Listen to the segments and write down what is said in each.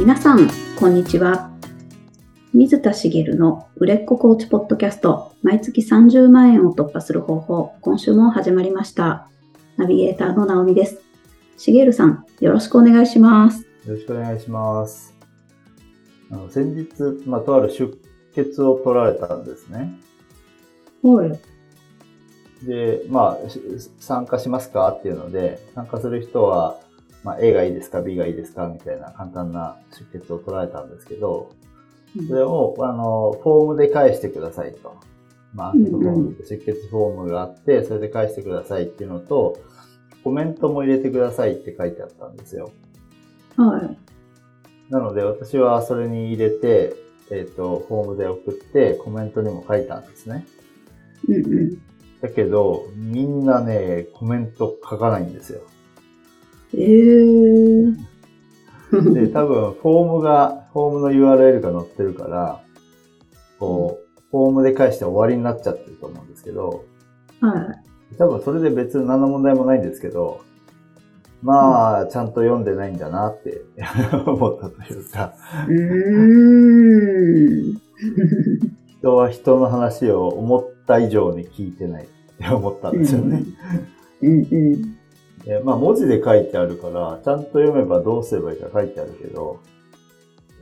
皆さん、こんにちは。水田茂の売れっ子コーチポッドキャスト、毎月30万円を突破する方法、今週も始まりました。ナビゲーターの直美です。茂さん、よろしくお願いします。よろしくお願いします。あの先日、まあ、とある出血を取られたんですね。はい。で、まあ、し参加しますか？っていうので、参加する人は、まあ、A がいいですか ?B がいいですかみたいな簡単な出血を取られたんですけど、それを、あの、フォームで返してくださいと。まあ、アンケートフォームで出血フォームがあって、それで返してくださいっていうのと、コメントも入れてくださいって書いてあったんですよ。はい。なので私はそれに入れて、えっ、と、フォームで送ってコメントにも書いたんですね。うんうん。だけど、みんなね、コメント書かないんですよ。えー。で、多分、フォームが、フォームの URL が載ってるから、こう、フォームで返して終わりになっちゃってると思うんですけど、はい。多分それで別に何の問題もないんですけど、まあ、ちゃんと読んでないんだなって 思ったというか、うーん。人は人の話を思った以上に聞いてないって思ったんですよね。うんうん。でまあ文字で書いてあるから、ちゃんと読めばどうすればいいか書いてあるけど、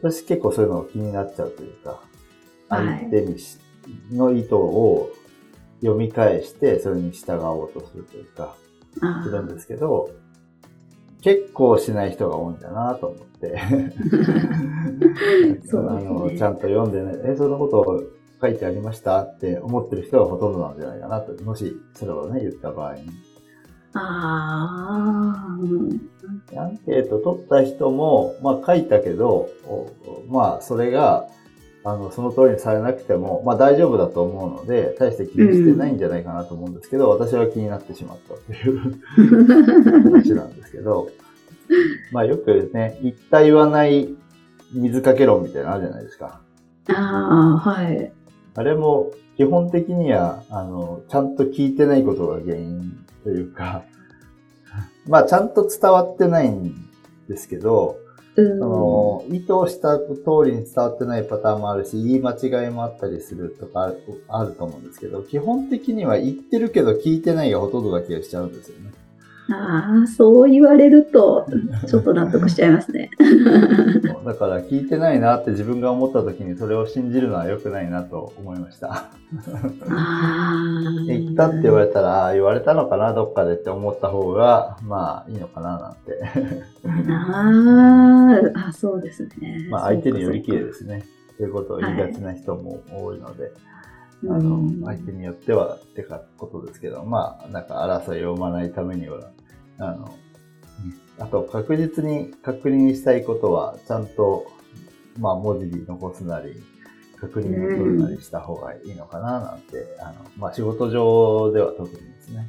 私結構そういうのが気になっちゃうというか、はい。相手にしの意図を読み返して、それに従おうとするというか、あするんですけど、結構しない人が多いんだなと思って。そうあのちゃんと読んでね、え、そんなこと書いてありました？って思ってる人がほとんどなんじゃないかなと、もしそれをね、言った場合に。あー。うんアンケート取った人も、まあ書いたけど、おまあそれが、あの、その通りにされなくても、まあ大丈夫だと思うので、大して気にしてないんじゃないかなと思うんですけど、私は気になってしまったという話なんですけど、まあよくね、言った言わない水かけ論みたいなのあるじゃないですか。ああ、はい。あれも基本的には、あの、ちゃんと聞いてないことが原因というか、まあちゃんと伝わってないんですけど、うんその、意図した通りに伝わってないパターンもあるし、言い間違いもあったりするとかあるあると思うんですけど、基本的には言ってるけど聞いてないがほとんどだ気がしちゃうんですよね。ああ、そう言われると、ちょっと納得しちゃいますね。だから聞いてないなって自分が思った時にそれを信じるのは良くないなと思いました。ああ。言ったって言われたら、ああ言われたのかな、どっかでって思った方が、まあいいのかななんて。あーあ、そうですね。まあ相手によりきれる。ですね。ということを言いがちな人も多いので、あうのん、相手によってはってかことですけど、まあ、なんか争いを生まないためには、あの、あと確実に確認したいことは、ちゃんと、まあ文字に残すなり、確認を取るなりした方がいいのかななんて、あの、まあ仕事上では特にですね、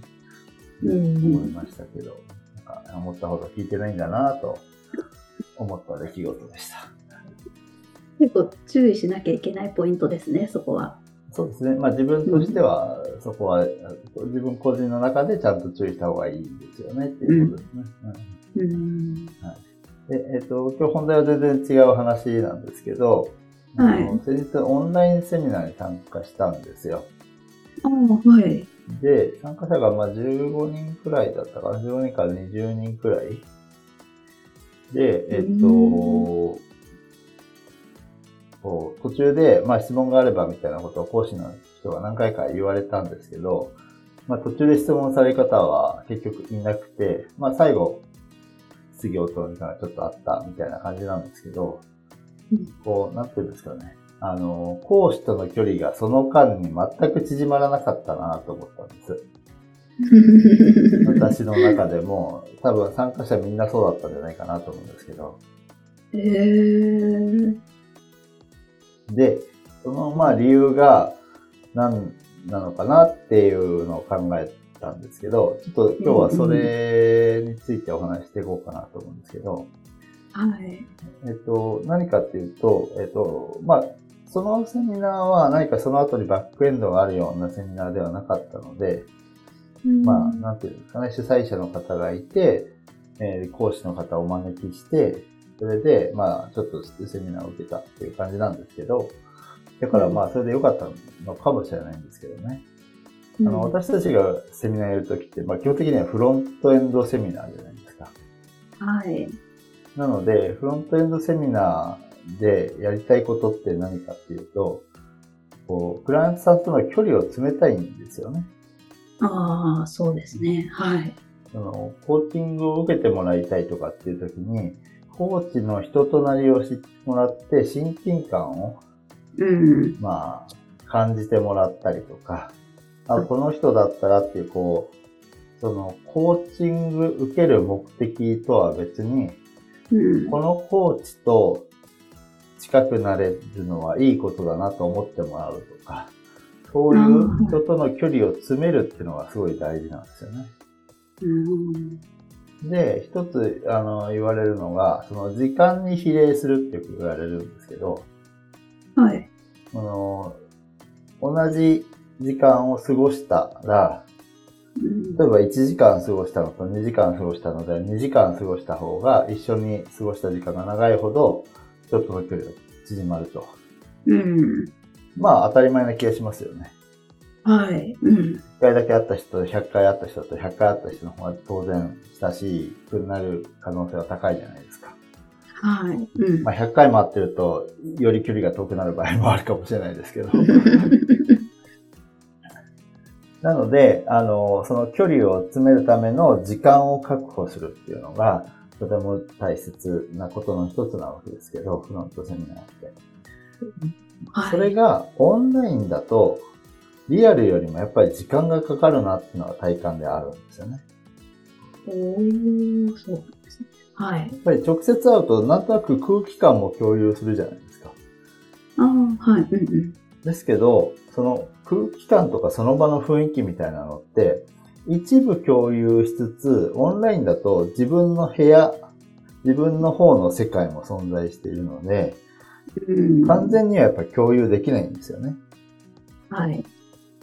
うん思いましたけど、なんか思ったほど聞いてないんだなと思った出来事でした。結構注意しなきゃいけないポイントですね、そこは。そうですね。まあ自分としては、そこは自分個人の中でちゃんと注意した方がいいですよねっていうことですね。うんうん。で、えっ、と、今日本題は全然違う話なんですけど、はい先日オンラインセミナーに参加したんですよ。ああ、はい。で、参加者がまあ15人くらいだったかな、15人から20人くらい。で、えっ、と、こう途中で、まあ、質問があればみたいなことを講師の人が何回か言われたんですけど、まあ、途中で質問される方は結局いなくて、まあ、最後、質疑応答みたいなちょっとあったみたいな感じなんですけど、うんこう、なんていうんですかね。あの、講師との距離がその間に全く縮まらなかったなと思ったんです。私の中でも、多分参加者みんなそうだったんじゃないかなと思うんですけど。えー、で、そのまあ理由が何なのかなっていうのを考えたんですけど、ちょっと今日はそれについてお話ししていこうかなと思うんですけど、はい。えっと、何かっていうと、えっと、まあ、そのセミナーは何かその後にバックエンドがあるようなセミナーではなかったので、まあ、なんていうんですかね、主催者の方がいて、えー講師の方をお招きして、それで、まあ、ちょっとセミナーを受けたっていう感じなんですけど、だからまあ、それで良かったのかもしれないんですけどね。あの、私たちがセミナーやるときって、まあ、基本的にはフロントエンドセミナーじゃないですか。はい。なので、フロントエンドセミナーでやりたいことって何かっていうと、こう、クライアントさんとの距離を詰めたいんですよね。ああ、そうですね。はい。その、コーチングを受けてもらいたいとかっていうときに、コーチの人となりを知ってもらって、親近感を、うん、まあ、感じてもらったりとか、あ、この人だったらっていう、こう、その、コーチング受ける目的とは別に、うん、このコーチと近くなれるのはいいことだなと思ってもらうとか、そういう人との距離を詰めるっていうのがすごい大事なんですよね。うん、で、一つ、あの、言われるのが、その時間に比例するってよく言われるんですけど、はい。あの、同じ時間を過ごしたら、例えば1時間過ごしたのと2時間過ごしたので、2時間過ごした方が一緒に過ごした時間が長いほど、ちょっとの距離が縮まると。うん。まあ当たり前な気がしますよね。はい。うん。1回だけ会った人と100回会った人と100回会った人の方が当然親しくなる可能性は高いじゃないですか。はい。うん。まあ100回も会ってると、より距離が遠くなる場合もあるかもしれないですけど。なので、あの、その距離を詰めるための時間を確保するっていうのが、とても大切なことの一つなわけですけど、フロントセミナーって。はい、それがオンラインだと、リアルよりもやっぱり時間がかかるなっていうのは体感であるんですよね。おー、そうなんですね。はい。やっぱり直接会うと、なんとなく空気感も共有するじゃないですか。ああ、はい。うんうん。ですけど、その空気感とかその場の雰囲気みたいなのって、一部共有しつつ、オンラインだと自分の部屋、自分の方の世界も存在しているので、完全にはやっぱり共有できないんですよね。はい。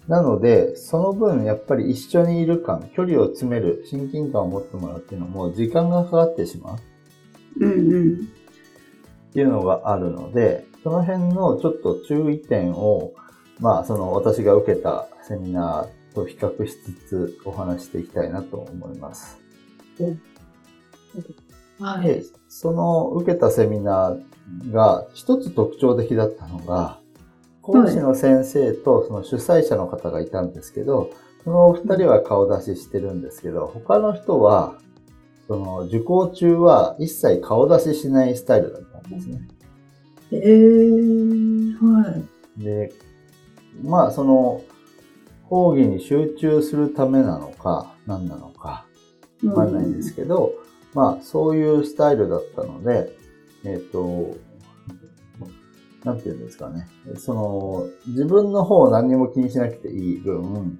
なので、その分やっぱり一緒にいる感、距離を詰める、親近感を持ってもらうっていうのも時間がかかってしまう。うんうん。っていうのがあるので、その辺のちょっと注意点を、まあ、その私が受けたセミナーと比較しつつお話していきたいなと思います。はい。その受けたセミナーが一つ特徴的だったのが、講師の先生とその主催者の方がいたんですけど、そのお二人は顔出ししてるんですけど、他の人は、その受講中は一切顔出ししないスタイルだったんですね。ええー、はい。で、まあその、講義に集中するためなのか、何なのか、わかんないんですけど、うん、まあ、そういうスタイルだったので、えっ、ー、と、なんていうんですかね。その、自分の方を何にも気にしなくていい分、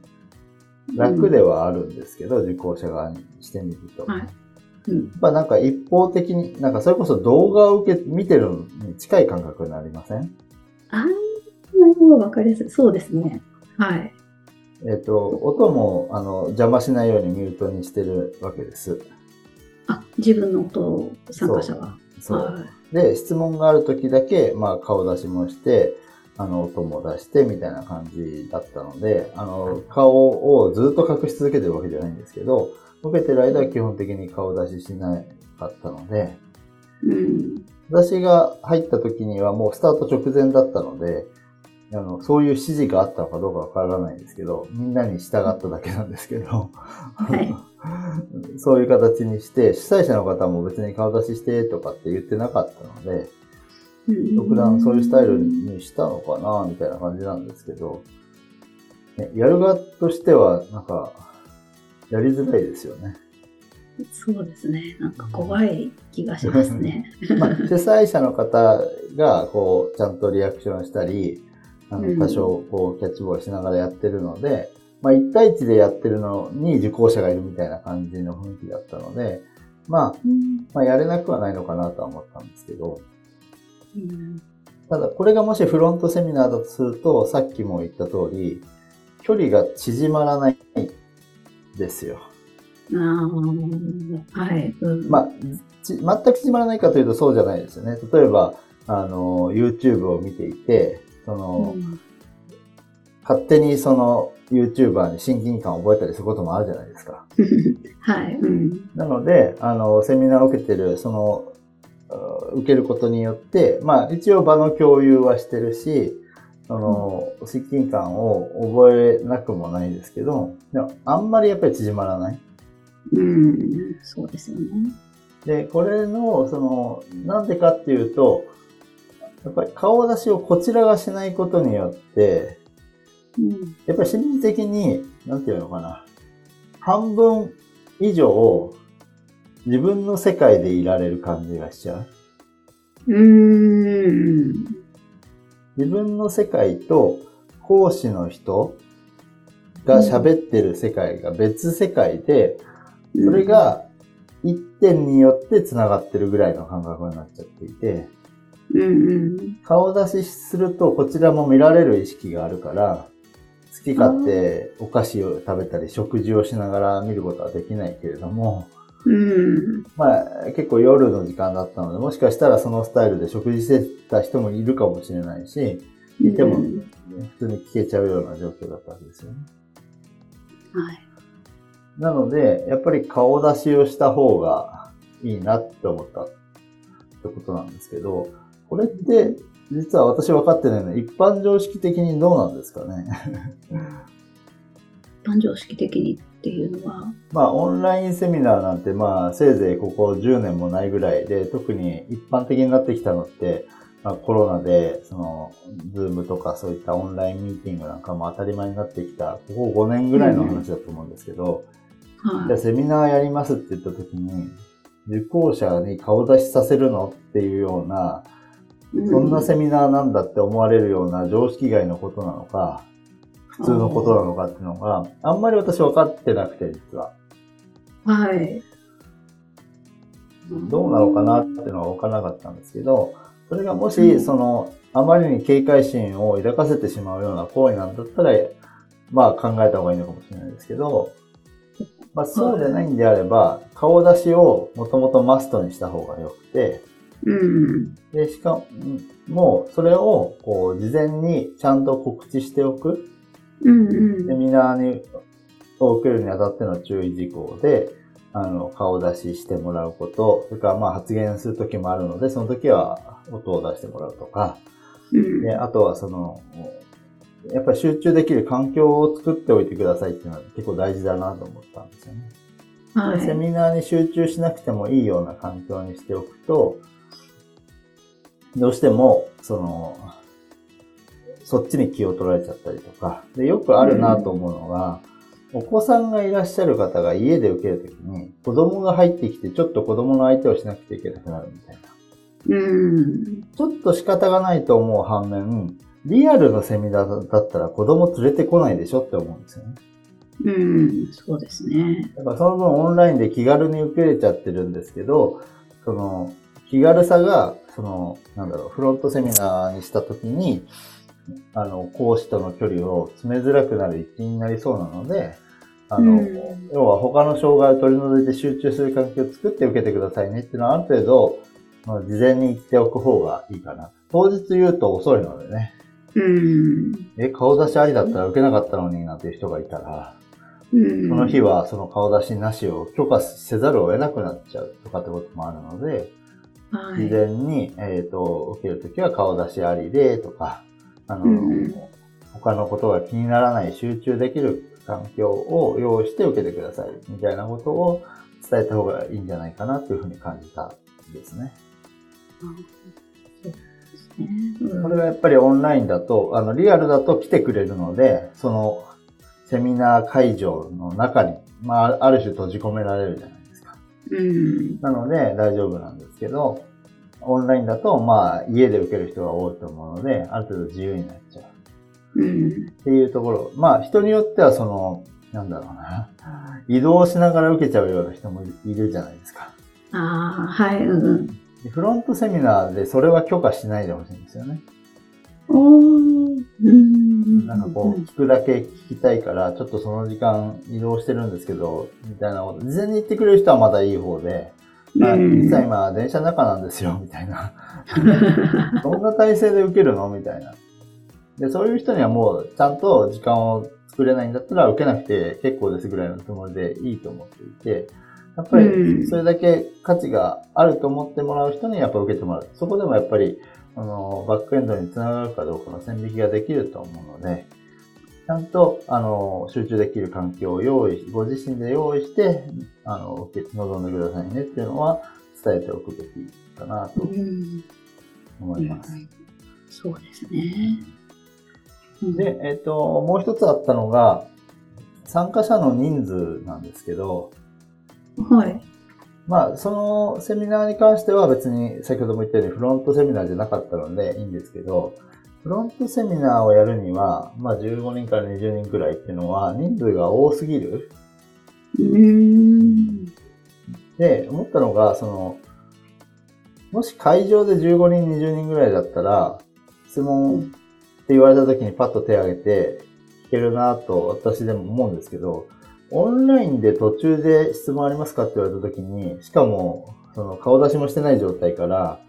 楽ではあるんですけど、うん、受講者側にしてみると。はいうん、やっぱなんか一方的に、なんかそれこそ動画を受け、見てるのに近い感覚になりません？ああ、なるほど、わかりやすい。そうですね。はい。えっ、と、音も、あの、邪魔しないようにミュートにしてるわけです。あ、自分の音を参加者は。そう。はい、で、質問がある時だけ、まあ、顔出しもして、あの、音も出して、みたいな感じだったので、あの、顔をずっと隠し続けてるわけじゃないんですけど、受けてる間は基本的に顔出ししなかったので、うん、私が入った時にはもうスタート直前だったので、あの、そういう指示があったのかどうかわからないんですけど、みんなに従っただけなんですけど、はい、そういう形にして、主催者の方も別に顔出ししてとかって言ってなかったので、特段そういうスタイルにしたのかな、みたいな感じなんですけど、ね、やる側としては、なんか、やりづらいですよね。そうですね。なんか怖い気がしますね。まあ、主催者の方が、こう、ちゃんとリアクションしたり、あの、多少、こう、キャッチボールしながらやってるので、まあ、1対1でやってるのに受講者がいるみたいな感じの雰囲気だったので、まあ、まあ、やれなくはないのかなとは思ったんですけど、ただ、これがもしフロントセミナーだとすると、さっきも言った通り、距離が縮まらないですよ。ああ、はい。うん、まあ、全く縮まらないかというとそうじゃないですよね。例えば、あの、YouTube を見ていて、その、うん、勝手にその YouTuber に親近感を覚えたりすることもあるじゃないですか。はい。うん、なので、あの、セミナーを受けてる、その、受けることによって、まあ、一応場の共有はしてるし、その、親近感を覚えなくもないですけど、でもあんまりやっぱり縮まらない。うん、そうですよね。で、これの、その、なんでかっていうと、やっぱり顔出しをこちらがしないことによって、うん、やっぱり心理的に、なんていうのかな、半分以上、自分の世界でいられる感じがしちゃう。うん。自分の世界と講師の人が喋ってる世界が別世界で、それが一点によって繋がってるぐらいの感覚になっちゃっていて、うんうん、顔出しするとこちらも見られる意識があるから、好き勝手お菓子を食べたり食事をしながら見ることはできないけれども、うん、まあ結構夜の時間だったので、もしかしたらそのスタイルで食事してた人もいるかもしれないし、いても、普通に聞けちゃうような状況だったわけですよね。はい。なので、やっぱり顔出しをした方がいいなって思ったってことなんですけど、これって、実は私分かってないので、一般常識的にどうなんですかね。一般常識的にっていうのは？まあ、オンラインセミナーなんて、まあ、せいぜいここ10年もないぐらいで、特に一般的になってきたのって、まあ、コロナで、その、ズームとかそういったオンラインミーティングなんかも当たり前になってきた、ここ5年ぐらいの話だと思うんですけど、うん、じゃあセミナーやりますって言った時に、受講者に顔出しさせるの？っていうような、そんなセミナーなんだって思われるような常識外のことなのか、普通のことなのかっていうのが、あんまり私分かってなくて、実は。はい。どうなのかなっていうのは分からなかったんですけど、それがもし、その、あまりに警戒心を抱かせてしまうような行為なんだったら、まあ考えた方がいいのかもしれないですけど、まあそうでないんであれば、顔出しをもともとマストにした方がよくて、うん、で、しかも、それを、こう、事前にちゃんと告知しておく。うんうん、セミナーに、を受けるにあたっての注意事項で、あの、顔出ししてもらうこと、それからまあ発言するときもあるので、その時は音を出してもらうとか、うん、であとはその、やっぱり集中できる環境を作っておいてくださいっていうのは結構大事だなと思ったんですよね。はい、セミナーに集中しなくてもいいような環境にしておくと、どうしても、その、そっちに気を取られちゃったりとか、で、よくあるなと思うのが、うんお子さんがいらっしゃる方が家で受けるときに、子供が入ってきて、ちょっと子供の相手をしなくちゃいけなくなるみたいな。うん。ちょっと仕方がないと思う反面、リアルのセミナーだったら子供連れてこないでしょって思うんですよね。うん、そうですね。だからその分オンラインで気軽に受けれちゃってるんですけど、その気軽さが、その、なんだろう、フロントセミナーにしたときに、あの、講師との距離を詰めづらくなる一因になりそうなので、あの、うん、要は他の障害を取り除いて集中する環境を作って受けてくださいねっていうのはある程度、まあ、事前に言っておく方がいいかな。当日言うと遅いのでね。うん。え、顔出しありだったら受けなかったのになんていう人がいたら、うん、その日はその顔出しなしを許可せざるを得なくなっちゃうとかってこともあるので、はい、事前に、えっ、ー、と、受けるときは顔出しありでとか、あの、うん、他のことが気にならない集中できる環境を用意して受けてくださいみたいなことを伝えた方がいいんじゃないかなというふうに感じたんですね。これがやっぱりオンラインだと、あの、リアルだと来てくれるので、その、セミナー会場の中に、まあ、ある種閉じ込められるじゃないですか。うん。なので大丈夫なんですけど、オンラインだと、まあ、家で受ける人が多いと思うので、ある程度自由になっちゃう。うん、っていうところ。まあ、人によってはその、なんだろうな。移動しながら受けちゃうような人もいるじゃないですか。ああ、はい、うん。フロントセミナーでそれは許可しないでほしいんですよね。おーうんなんかこう、聞くだけ聞きたいから、ちょっとその時間移動してるんですけど、みたいなこと、事前に言ってくれる人はまだいい方で、あうん実は今電車の中なんですよ、みたいな。どんな体勢で受けるの？みたいな。で、そういう人にはもうちゃんと時間を作れないんだったら受けなくて結構ですぐらいのつもりでいいと思っていて、やっぱうんりそれだけ価値があると思ってもらう人にやっぱ受けてもらう。そこでもやっぱり、あの、バックエンドにつながるかどうかの線引きができると思うので、ちゃんと、あの、集中できる環境を用意し、ご自身で用意して、あの、受け望んでくださいねっていうのは伝えておくべきかなとうん思います。そうですね。うんで、えっ、と、もう一つあったのが、参加者の人数なんですけど、はい。まあ、そのセミナーに関しては別に先ほども言ったようにフロントセミナーじゃなかったのでいいんですけど、フロントセミナーをやるには、まあ15人から20人くらいっていうのは人数が多すぎる。で、思ったのが、その、もし会場で15人、20人ぐらいだったら、質問って言われた時にパッと手を挙げて聞けるなと私でも思うんですけど、オンラインで途中で質問ありますかって言われた時に、しかも、その顔出しもしてない状態から、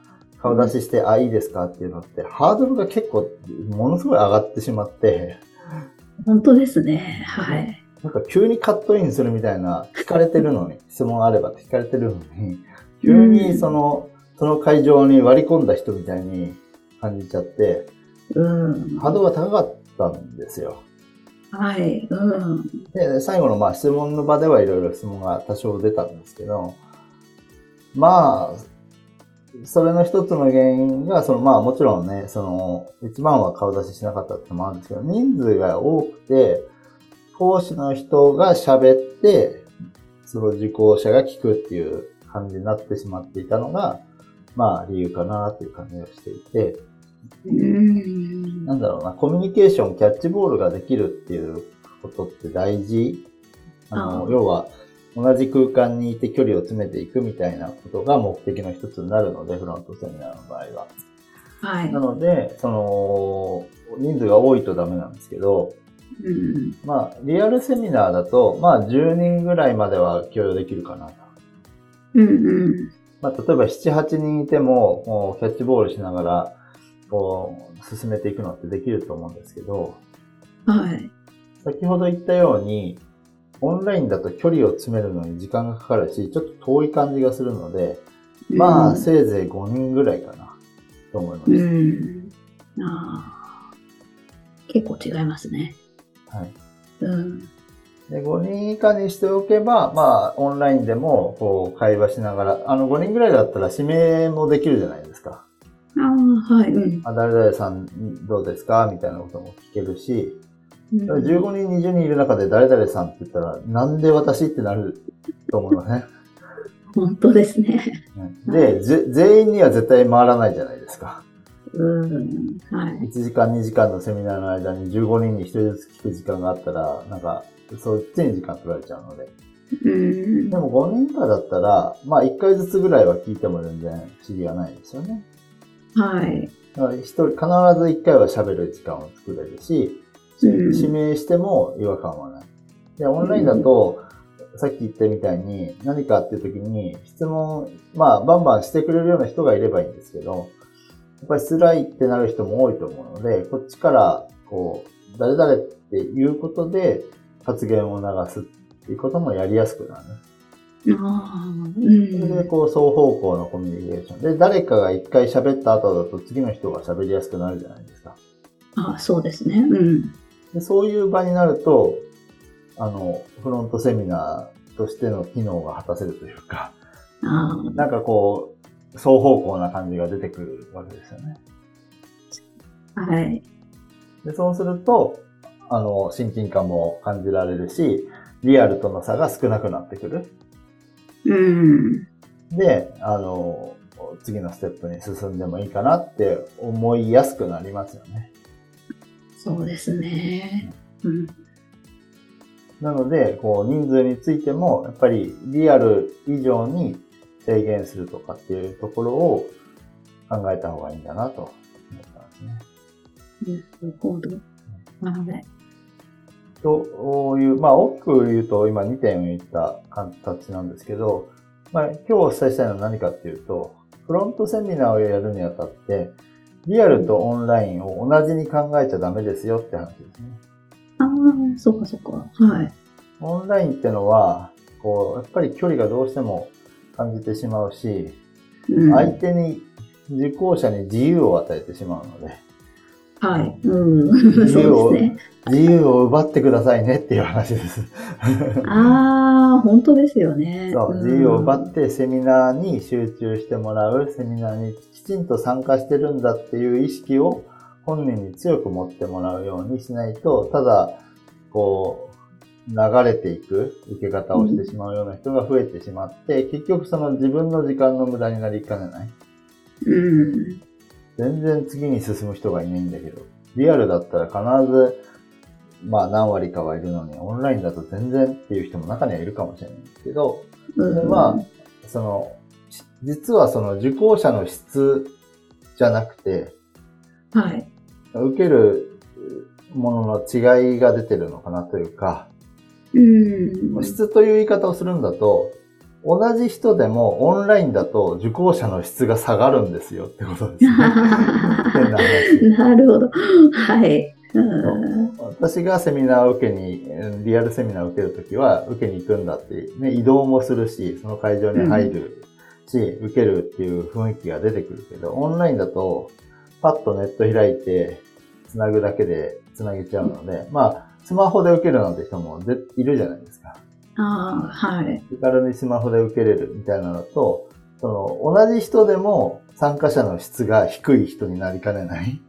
顔出しして、あ、いいですか？っていうのって、ハードルが結構、ものすごい上がってしまって、本当ですね。はい。なんか急にカットインするみたいな、聞かれてるのに、質問あればって聞かれてるのに、急にその、その会場に割り込んだ人みたいに感じちゃって、うん。ハードルが高かったんですよ。はい。うん。で、最後のまあ質問の場ではいろいろ質問が多少出たんですけど、まあ、それの一つの原因が、そのまあもちろんね、その、一番は顔出ししなかったってのもあるんですけど、人数が多くて、講師の人が喋って、その受講者が聞くっていう感じになってしまっていたのが、まあ理由かなという感じがしていて、うん。なんだろうな、コミュニケーション、キャッチボールができるっていうことって大事。あの、要は、同じ空間にいて距離を詰めていくみたいなことが目的の一つになるので、フロントセミナーの場合は。はいな。ので、その、人数が多いとダメなんですけど、うん。まあ、リアルセミナーだと、まあ、10人ぐらいまでは許容できるかなと。うん。うん。まあ、例えば7、8人いても、キャッチボールしながら、こう、進めていくのってできると思うんですけど、はい。先ほど言ったように、オンラインだと距離を詰めるのに時間がかかるし、ちょっと遠い感じがするので、まあ、うんせいぜい5人ぐらいかな、と思います。うん。ああ。結構違いますね。はい。うん。で、5人以下にしておけば、まあ、オンラインでも、こう、会話しながら、あの、5人ぐらいだったら指名もできるじゃないですか。ああ、はい。うん。あ、誰々さんどうですか？みたいなことも聞けるし、うん15人、20人いる中で誰々さんって言ったら、なんで私ってなると思いますね。本当ですね。で、ぜ全員には絶対回らないじゃないですか。うん。はい。1時間、2時間のセミナーの間に15人に1人ずつ聞く時間があったら、なんか、そっちに時間取られちゃうので。うん。でも5人以下だったら、まあ1回ずつぐらいは聞いても全然不思議はないですよね。はい。だから一人、必ず1回は喋る時間を作れるし、指名しても違和感はない。で、オンラインだと、さっき言ったみたいに何かっていう時に質問、まあバンバンしてくれるような人がいればいいんですけど、やっぱり辛いってなる人も多いと思うので、こっちから、こう、誰々っていうことで発言を流すっていうこともやりやすくなる。ああ。うそれで、ん。こう、双方向のコミュニケーション。で、誰かが一回喋った後だと次の人が喋りやすくなるじゃないですか。ああ、そうですね。うん。でそういう場になると、あの、フロントセミナーとしての機能が果たせるというか、あなんかこう、双方向な感じが出てくるわけですよね。あ。はい。で、そうすると、あの、親近感も感じられるし、リアルとの差が少なくなってくる。うん。で、あの、次のステップに進んでもいいかなって思いやすくなりますよね。そうですね。うん。なので、こう、人数についても、やっぱりリアル以上に制限するとかっていうところを考えた方がいいんだなと思ったんですね。なるほど。はい。という、まあ、大きく言うと、今2点言った形なんですけど、まあ、今日お伝えしたいのは何かっていうと、フロントセミナーをやるにあたって、リアルとオンラインを同じに考えちゃダメですよって話ですね。ああ、そうかそうか。はい。オンラインってのは、こう、やっぱり距離がどうしても感じてしまうし、うん、相手に、受講者に自由を与えてしまうので、はい。うん。自由を、ね、自由を奪ってくださいねっていう話です。ああ、本当ですよね。そう、自由を奪ってセミナーに集中してもらう、セミナーにきちんと参加してるんだっていう意識を本人に強く持ってもらうようにしないと、ただ、こう、流れていく受け方をしてしまうような人が増えてしまって、うん、結局その自分の時間の無駄になりかねない。うん。全然次に進む人がいないんだけど、リアルだったら必ず、まあ何割かはいるのに、オンラインだと全然っていう人も中にはいるかもしれないんですけど、うん、まあ、その、実はその受講者の質じゃなくて、はい。受けるものの違いが出てるのかなというか、うん、質という言い方をするんだと、同じ人でもオンラインだと受講者の質が下がるんですよってことですね。なるほど。はい。私がセミナーを受けに、リアルセミナーを受けるときは、受けに行くんだって、ね、移動もするし、その会場に入るし、うん、受けるっていう雰囲気が出てくるけど、オンラインだと、パッとネット開いて、つなぐだけでつなげちゃうので、うん、まあ、スマホで受けるなんて人もいるじゃないですか。ああ、はい。気軽にスマホで受けれるみたいなのと、その、同じ人でも参加者の質が低い人になりかねない。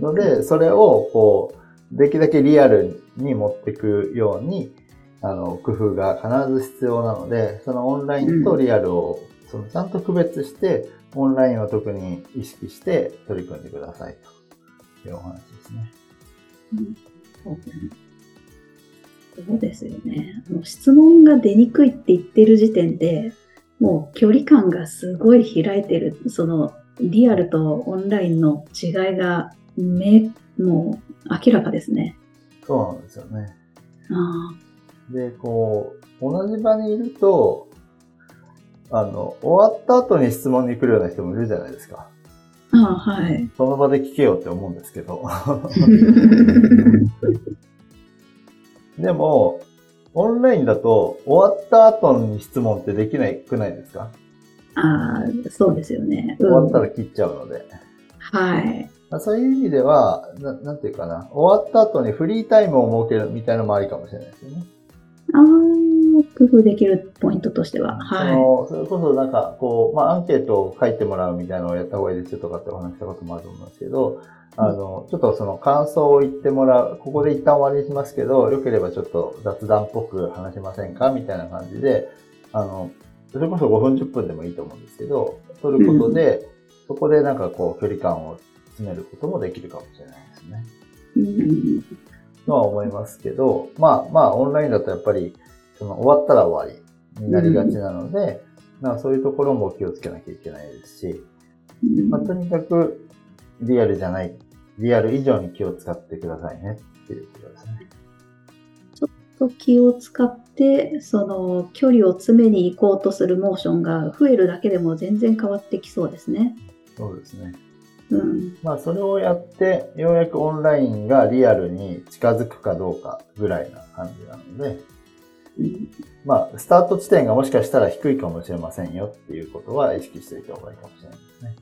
ので、それを、こう、できるだけリアルに持っていくように、あの、工夫が必ず必要なので、そのオンラインとリアルを、そのちゃんと区別して、オンラインを特に意識して取り組んでくださいというお話ですね。うんそうですよね。あの質問が出にくいって言ってる時点で、もう距離感がすごい開いてる、そのリアルとオンラインの違いがめもう明らかですね。そうなんですよね。あで、こう、同じ場にいると、あの、終わった後に質問に来るような人もいるじゃないですか。ああ、はい。その場で聞けよって思うんですけど。でも、オンラインだと終わった後に質問ってできないくないですか？ああ、そうですよね、うん、終わったら切っちゃうので。はい。そういう意味ではな、なんていうかな、終わった後にフリータイムを設けるみたいなのもありかもしれないですよね。ああ、工夫できるポイントとしては。はい。それこそなんか、こう、まあ、アンケートを書いてもらうみたいなのをやった方がいいですよとかってお話したこともあると思うんですけど、あの、ちょっとその感想を言ってもらう。ここで一旦終わりにしますけど、よければちょっと雑談っぽく話しませんか？みたいな感じで、あの、それこそ5分10分でもいいと思うんですけど、取ることで、うん、そこでなんかこう距離感を詰めることもできるかもしれないですね。うん。とは思いますけど、まあまあオンラインだとやっぱり、その終わったら終わりになりがちなので、うん、まあそういうところも気をつけなきゃいけないですし、まあとにかくリアルじゃない、リアル以上に気を使ってくださいねっていうことですね。ちょっと気を使って、その距離を詰めに行こうとするモーションが増えるだけでも全然変わってきそうですね。そうですね。うん、まあそれをやって、ようやくオンラインがリアルに近づくかどうかぐらいな感じなので、うん、まあスタート地点がもしかしたら低いかもしれませんよっていうことは意識しておいた方がいいかもしれないですね。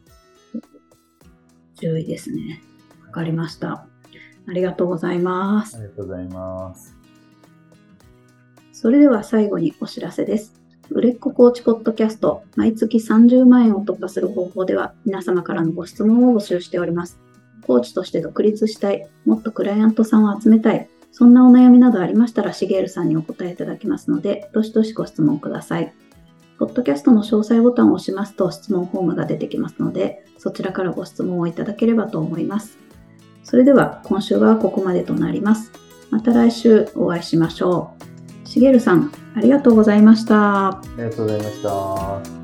注意ですね。わかりました。ありがとうございます。ありがとうございます。それでは最後にお知らせです。売れっ子コーチポッドキャスト、毎月30万円を突破する方法では、皆様からのご質問を募集しております。コーチとして独立したい、もっとクライアントさんを集めたい、そんなお悩みなどありましたら、しげるさんにお答えいただきますので、どしどしご質問ください。ポッドキャストの詳細ボタンを押しますと質問フォームが出てきますので、そちらからご質問をいただければと思います。それでは今週はここまでとなります。また来週お会いしましょう。しげるさん、ありがとうございました。ありがとうございました。